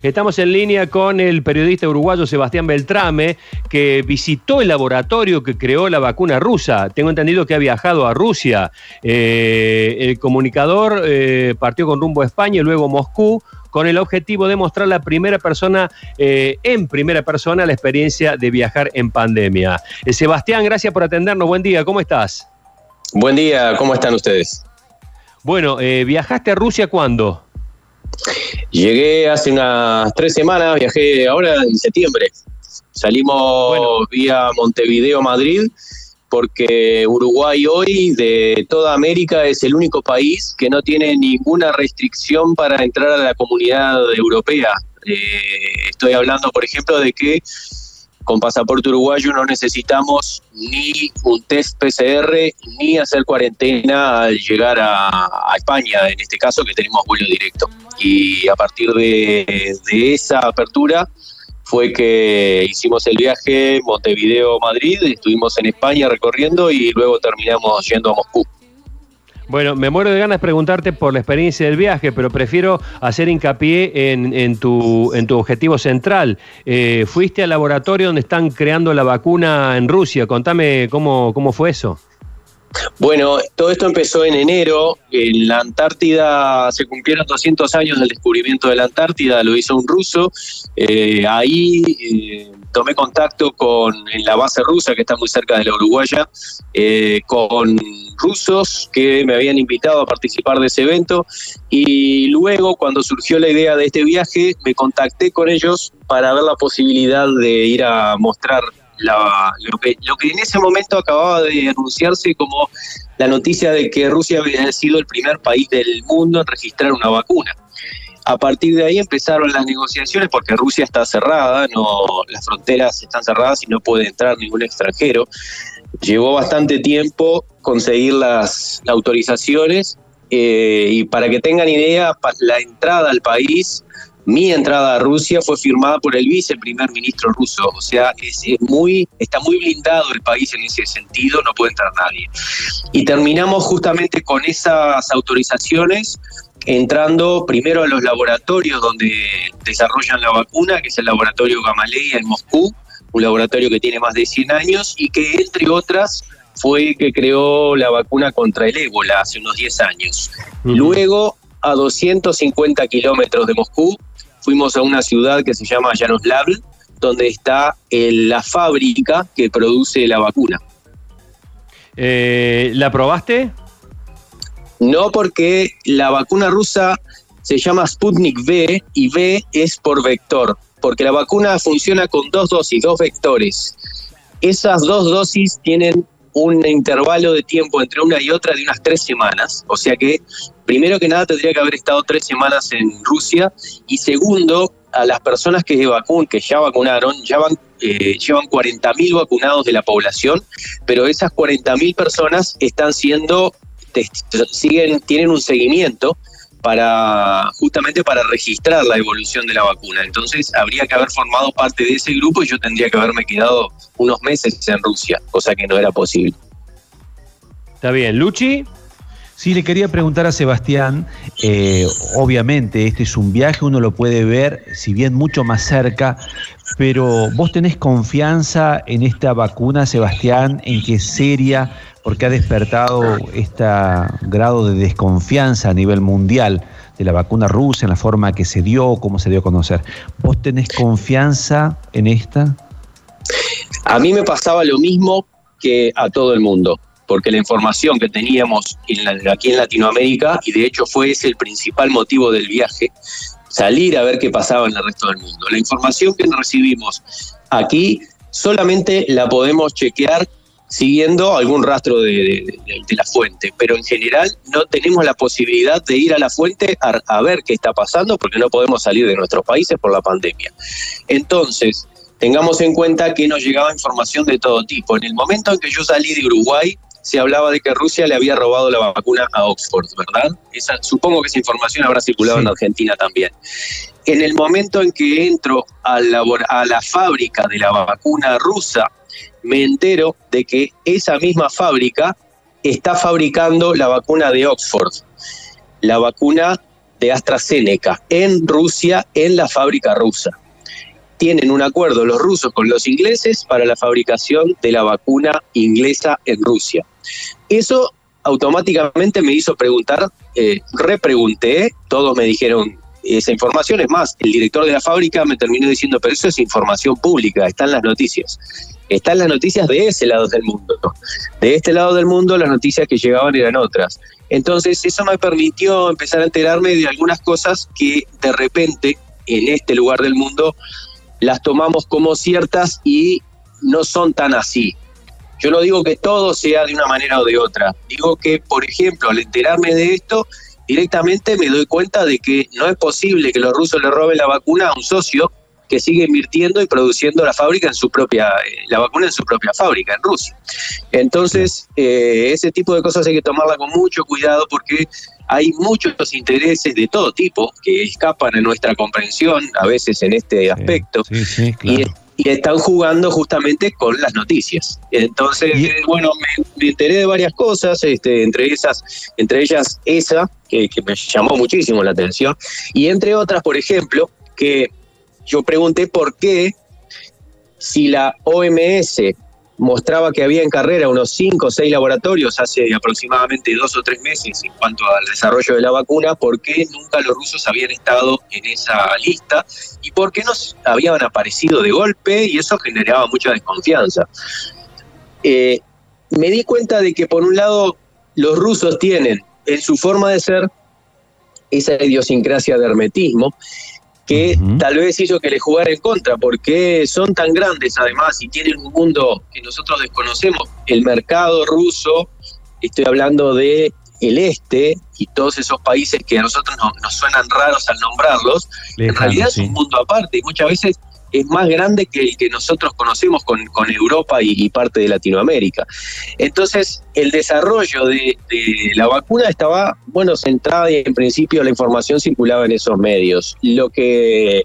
Estamos en línea con el periodista uruguayo Sebastián Beltrame, que visitó el laboratorio que creó la vacuna rusa. Tengo entendido que ha viajado a Rusia. Eh, el comunicador eh, partió con rumbo a España y luego Moscú con el objetivo de mostrar la primera persona, eh, en primera persona, la experiencia de viajar en pandemia. Sebastián, gracias por atendernos. Buen día, ¿cómo estás? Buen día, ¿cómo están ustedes? Bueno, ¿viajaste a Rusia cuándo? Llegué hace unas tres semanas, viajé ahora en septiembre. Salimos vía Montevideo, Madrid, porque Uruguay hoy de toda América es el único país que no tiene ninguna restricción para entrar a la comunidad europea. Eh, estoy hablando, por ejemplo, de que con pasaporte uruguayo no necesitamos ni un test PCR ni hacer cuarentena al llegar a, España, en este caso que tenemos vuelo directo. Y a partir de, esa apertura fue que hicimos el viaje Montevideo-Madrid, estuvimos en España recorriendo y luego terminamos yendo a Moscú. Bueno, me muero de ganas de preguntarte por la experiencia del viaje, pero prefiero hacer hincapié en, tu, en tu objetivo central. Eh, fuiste al laboratorio donde están creando la vacuna en Rusia. Contame cómo, cómo fue eso. Bueno, todo esto empezó en enero. En la Antártida se cumplieron 200 años del descubrimiento de la Antártida, lo hizo un ruso. Eh, ahí eh, tomé contacto con en la base rusa que está muy cerca de la Uruguaya, con rusos que me habían invitado a participar de ese evento y luego cuando surgió la idea de este viaje me contacté con ellos para ver la posibilidad de ir a mostrar lo, que, lo que en ese momento acababa de anunciarse como la noticia de que Rusia había sido el primer país del mundo en registrar una vacuna. A partir de ahí empezaron las negociaciones porque Rusia está cerrada, no, las fronteras están cerradas y no puede entrar ningún extranjero. Llevó bastante tiempo conseguir las autorizaciones eh, y para que tengan idea, la entrada al país, mi entrada a Rusia fue firmada por el viceprimer ministro ruso, o sea, es, muy, está muy blindado el país en ese sentido, no puede entrar nadie. Y terminamos justamente con esas autorizaciones entrando primero a los laboratorios donde desarrollan la vacuna, que es el laboratorio Gamaleya en Moscú, un laboratorio que tiene más de 100 años y que, entre otras, fue que creó la vacuna contra el ébola hace unos 10 años. Luego, a 250 kilómetros de Moscú, fuimos a una ciudad que se llama Yanoslavl, donde está la fábrica que produce la vacuna. Eh, ¿La probaste? No, porque la vacuna rusa se llama Sputnik V y V es por vector porque la vacuna funciona con dos dosis, dos vectores. Esas dos dosis tienen un intervalo de tiempo entre una y otra de unas tres semanas, o sea que primero que nada tendría que haber estado tres semanas en Rusia y segundo, a las personas que, vacun, que ya vacunaron, ya van, eh, llevan 40.000 vacunados de la población, pero esas 40.000 personas están siendo, siguen, tienen un seguimiento para justamente para registrar la evolución de la vacuna. Entonces habría que haber formado parte de ese grupo y yo tendría que haberme quedado unos meses en Rusia, cosa que no era posible. Está bien, Luchi. Sí, le quería preguntar a Sebastián, eh, obviamente este es un viaje, uno lo puede ver, si bien mucho más cerca, pero vos tenés confianza en esta vacuna, Sebastián, en que es seria, porque ha despertado este grado de desconfianza a nivel mundial de la vacuna rusa, en la forma que se dio, cómo se dio a conocer. ¿Vos tenés confianza en esta? A mí me pasaba lo mismo que a todo el mundo porque la información que teníamos aquí en Latinoamérica, y de hecho fue ese el principal motivo del viaje, salir a ver qué pasaba en el resto del mundo. La información que recibimos aquí solamente la podemos chequear siguiendo algún rastro de, la fuente, pero en general no tenemos la posibilidad de ir a la fuente a, a ver qué está pasando porque no podemos salir de nuestros países por la pandemia. Entonces, tengamos en cuenta que nos llegaba información de todo tipo. En el momento en que yo salí de Uruguay, se hablaba de que Rusia le había robado la vacuna a Oxford, ¿verdad? supongo que esa información habrá circulado en Argentina también. En el momento en que entro a la, a la fábrica de la vacuna rusa, me entero de que esa misma fábrica está fabricando la vacuna de Oxford. La vacuna de AstraZeneca en Rusia, en la fábrica rusa. Tienen un acuerdo los rusos con los ingleses para la fabricación de la vacuna inglesa en Rusia. Eso automáticamente me hizo preguntar, eh, repregunté, todos me dijeron esa información, es más, el director de la fábrica me terminó diciendo, pero eso es información pública, están las noticias. Están las noticias de ese lado del mundo. De este lado del mundo las noticias que llegaban eran otras. Entonces eso me permitió empezar a enterarme de algunas cosas que de repente en este lugar del mundo las tomamos como ciertas y no son tan así. Yo no digo que todo sea de una manera o de otra. Digo que, por ejemplo, al enterarme de esto, directamente me doy cuenta de que no es posible que los rusos le roben la vacuna a un socio que sigue invirtiendo y produciendo la fábrica en su propia, eh, la vacuna en su propia fábrica, en Rusia. Entonces, eh, ese tipo de cosas hay que tomarla con mucho cuidado porque hay muchos intereses de todo tipo que escapan a nuestra comprensión a veces en este aspecto. y, están jugando justamente con las noticias. Entonces, bueno, me, enteré de varias cosas, este, entre esas, entre ellas esa, que, que me llamó muchísimo la atención, y entre otras, por ejemplo, que yo pregunté por qué, si la OMS mostraba que había en carrera unos 5 o 6 laboratorios hace aproximadamente dos o tres meses en cuanto al desarrollo de la vacuna, por qué nunca los rusos habían estado en esa lista y por qué no habían aparecido de golpe y eso generaba mucha desconfianza. Eh, me di cuenta de que por un lado los rusos tienen en su forma de ser esa idiosincrasia de hermetismo que tal vez hizo que le jugara en contra, porque son tan grandes además y tienen un mundo que nosotros desconocemos. El mercado ruso, estoy hablando de el este y todos esos países que a nosotros nos, suenan raros al nombrarlos, en realidad es un mundo aparte. Y muchas veces es más grande que el que nosotros conocemos con, Europa y, parte de Latinoamérica. Entonces, el desarrollo de, la vacuna estaba, bueno, centrada y en principio la información circulaba en esos medios. Lo que,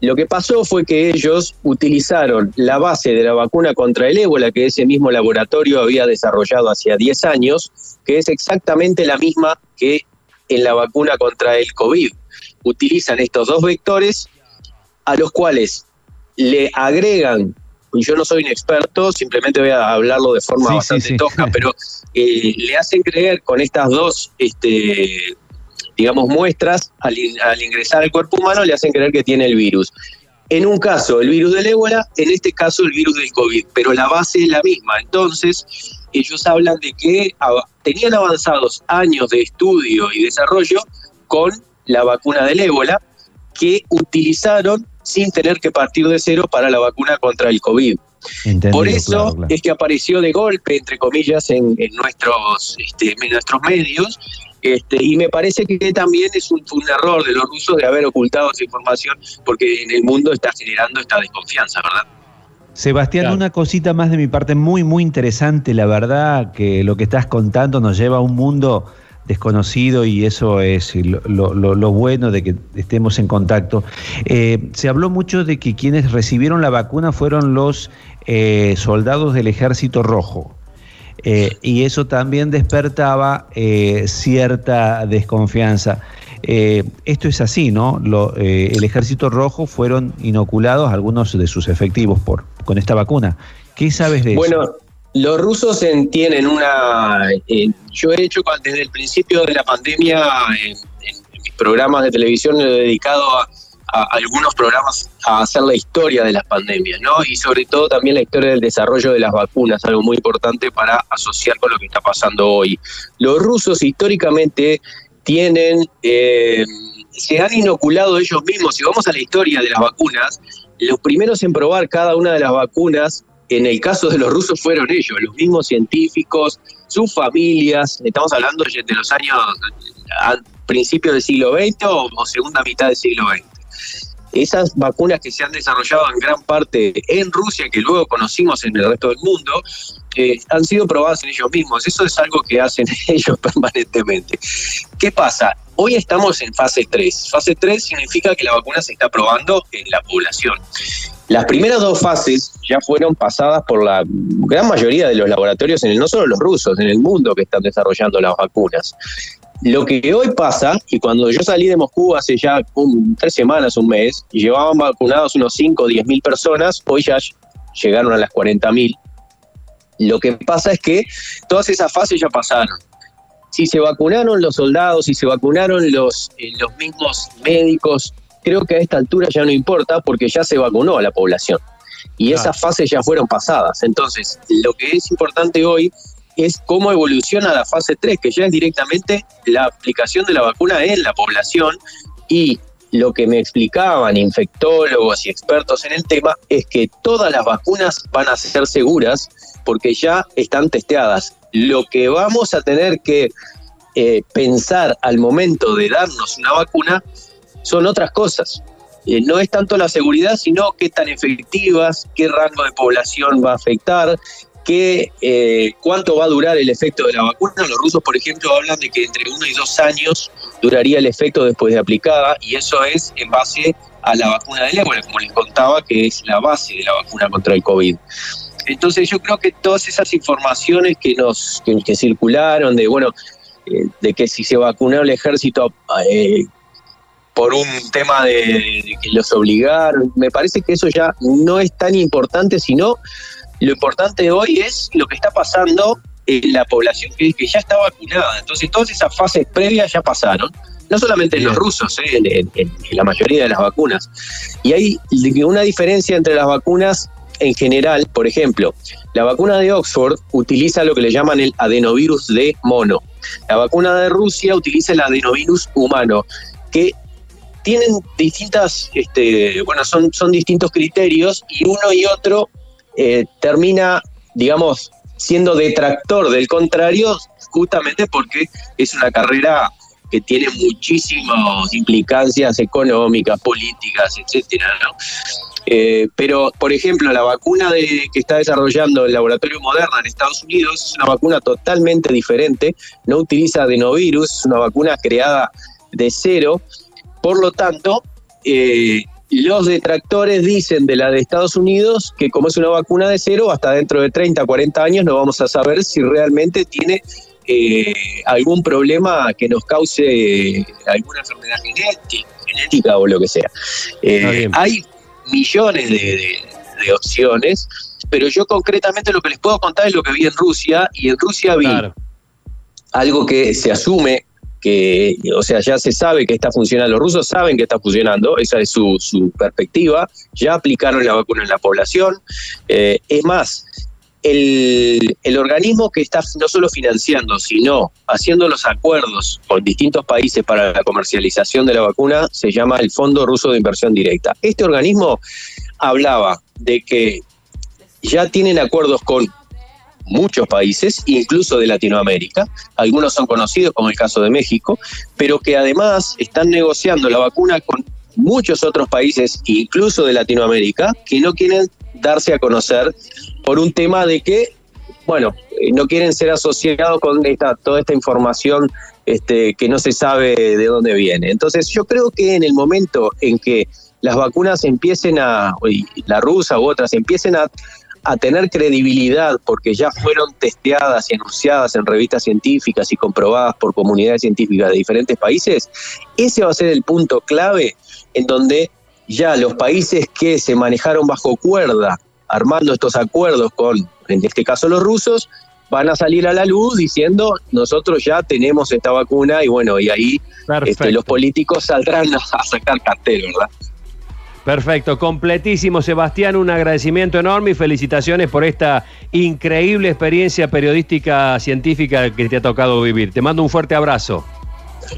lo que pasó fue que ellos utilizaron la base de la vacuna contra el ébola que ese mismo laboratorio había desarrollado hacía 10 años, que es exactamente la misma que en la vacuna contra el COVID. Utilizan estos dos vectores a los cuales le agregan, y yo no soy un experto, simplemente voy a hablarlo de forma bastante tosca, pero eh, le hacen creer con estas dos, este, digamos, muestras, al, ingresar al cuerpo humano, le hacen creer que tiene el virus. En un caso el virus del ébola, en este caso el virus del COVID, pero la base es la misma. Entonces, ellos hablan de que tenían avanzados años de estudio y desarrollo con la vacuna del ébola que utilizaron sin tener que partir de cero para la vacuna contra el COVID. Por eso es que apareció de golpe, entre comillas, en, nuestros, este, en nuestros medios, este, y me parece que también es un, error de los rusos de haber ocultado esa información, porque en el mundo está generando esta desconfianza, ¿verdad? Sebastián, una cosita más de mi parte muy, muy interesante, la verdad que lo que estás contando nos lleva a un mundo desconocido y eso es lo, bueno de que estemos en contacto. Eh, se habló mucho de que quienes recibieron la vacuna fueron los eh, soldados del Ejército Rojo. Eh, y eso también despertaba cierta desconfianza. esto es así, ¿no? el Ejército Rojo fueron inoculados algunos de sus efectivos con esta vacuna. ¿Qué sabes de eso? Los rusos tienen una... Eh, yo he hecho desde el principio de la pandemia, en, mis programas de televisión, he dedicado a, algunos programas a hacer la historia de las pandemias, ¿no? Y sobre todo también la historia del desarrollo de las vacunas, algo muy importante para asociar con lo que está pasando hoy. Los rusos históricamente tienen, eh, se han inoculado ellos mismos, si vamos a la historia de las vacunas, los primeros en probar cada una de las vacunas en el caso de los rusos fueron ellos, los mismos científicos, sus familias, estamos hablando de los años principios del siglo XX o, segunda mitad del siglo XX. Esas vacunas que se han desarrollado en gran parte en Rusia, que luego conocimos en el resto del mundo, eh, han sido probadas en ellos mismos. Eso es algo que hacen ellos permanentemente. ¿Qué pasa? Hoy estamos en fase 3. Fase 3 significa que la vacuna se está probando en la población. Las primeras dos fases ya fueron pasadas por la gran mayoría de los laboratorios, en el, no solo los rusos, en el mundo que están desarrollando las vacunas. Lo que hoy pasa, y cuando yo salí de Moscú hace ya tres semanas, un mes, y llevaban vacunados unos 5 o 10 mil personas, hoy ya llegaron a las 40 mil. Lo que pasa es que todas esas fases ya pasaron. Si se vacunaron los soldados, si se vacunaron los, eh, los mismos médicos, creo que a esta altura ya no importa porque ya se vacunó a la población. Y esas fases ya fueron pasadas. Entonces, lo que es importante hoy es cómo evoluciona la fase 3, que ya es directamente la aplicación de la vacuna en la población y lo que me explicaban infectólogos y expertos en el tema es que todas las vacunas van a ser seguras porque ya están testeadas. Lo que vamos a tener que eh, pensar al momento de darnos una vacuna son otras cosas. Eh, no es tanto la seguridad, sino qué tan efectivas, qué rango de población va a afectar, qué, eh, cuánto va a durar el efecto de la vacuna. Los rusos, por ejemplo, hablan de que entre uno y dos años duraría el efecto después de aplicada, y eso es en base a la vacuna del ébola, como les contaba, que es la base de la vacuna contra el COVID. Entonces yo creo que todas esas informaciones que nos que, circularon de bueno eh, de que si se vacunó el ejército eh, por un tema de, que los obligaron, me parece que eso ya no es tan importante, sino lo importante hoy es lo que está pasando en la población que, ya está vacunada. Entonces todas esas fases previas ya pasaron no solamente en los rusos, eh, en, en, la mayoría de las vacunas. Y hay una diferencia entre las vacunas en general, por ejemplo, la vacuna de Oxford utiliza lo que le llaman el adenovirus de mono. La vacuna de Rusia utiliza el adenovirus humano, que tienen distintas, este, bueno, son, son distintos criterios y uno y otro eh, termina, digamos, siendo detractor del contrario, justamente porque es una carrera que tiene muchísimas implicancias económicas, políticas, etcétera. Eh, pero, por ejemplo, la vacuna de, que está desarrollando el laboratorio Moderna en Estados Unidos es una vacuna totalmente diferente, no utiliza adenovirus, es una vacuna creada de cero. Por lo tanto, eh, los detractores dicen de la de Estados Unidos que como es una vacuna de cero, hasta dentro de 30, 40 años no vamos a saber si realmente tiene eh, algún problema que nos cause alguna enfermedad genética, genética o lo que sea. hay millones de, opciones, pero yo concretamente lo que les puedo contar es lo que vi en Rusia, y en Rusia vi algo que se asume o sea, ya se sabe que está funcionando, los rusos saben que está funcionando, esa es su, perspectiva, ya aplicaron la vacuna en la población, eh, es más, el, organismo que está no solo financiando, sino haciendo los acuerdos con distintos países para la comercialización de la vacuna se llama el Fondo Ruso de Inversión Directa. Este organismo hablaba de que ya tienen acuerdos con muchos países, incluso de Latinoamérica, algunos son conocidos como el caso de México, pero que además están negociando la vacuna con muchos otros países, incluso de Latinoamérica, que no quieren darse a conocer por un tema de que, bueno, eh, no quieren ser asociados con esta, toda esta información este, que no se sabe de dónde viene. Entonces yo creo que en el momento en que las vacunas empiecen a, la rusa u otras, empiecen a, a tener credibilidad porque ya fueron testeadas y anunciadas en revistas científicas y comprobadas por comunidades científicas de diferentes países, ese va a ser el punto clave en donde ya los países que se manejaron bajo cuerda, armando estos acuerdos con, en este caso los rusos, van a salir a la luz diciendo nosotros ya tenemos esta vacuna y bueno, y ahí este, los políticos saldrán a, sacar cartel, ¿verdad? Perfecto, completísimo Sebastián, un agradecimiento enorme y felicitaciones por esta increíble experiencia periodística científica que te ha tocado vivir. Te mando un fuerte abrazo.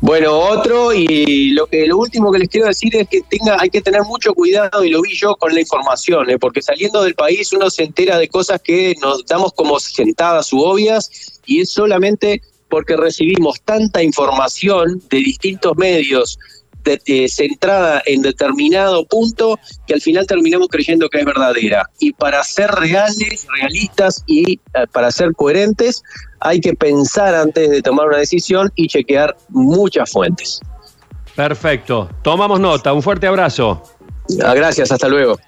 Bueno, otro, y lo que lo último que les quiero decir es que tenga, hay que tener mucho cuidado, y lo vi yo con la información, ¿eh? porque saliendo del país uno se entera de cosas que nos damos como sentadas u obvias, y es solamente porque recibimos tanta información de distintos medios eh, centrada en determinado punto que al final terminamos creyendo que es verdadera. Y para ser reales, realistas y eh, para ser coherentes, hay que pensar antes de tomar una decisión y chequear muchas fuentes. Perfecto. Tomamos nota. Un fuerte abrazo. Ah, gracias. Hasta luego.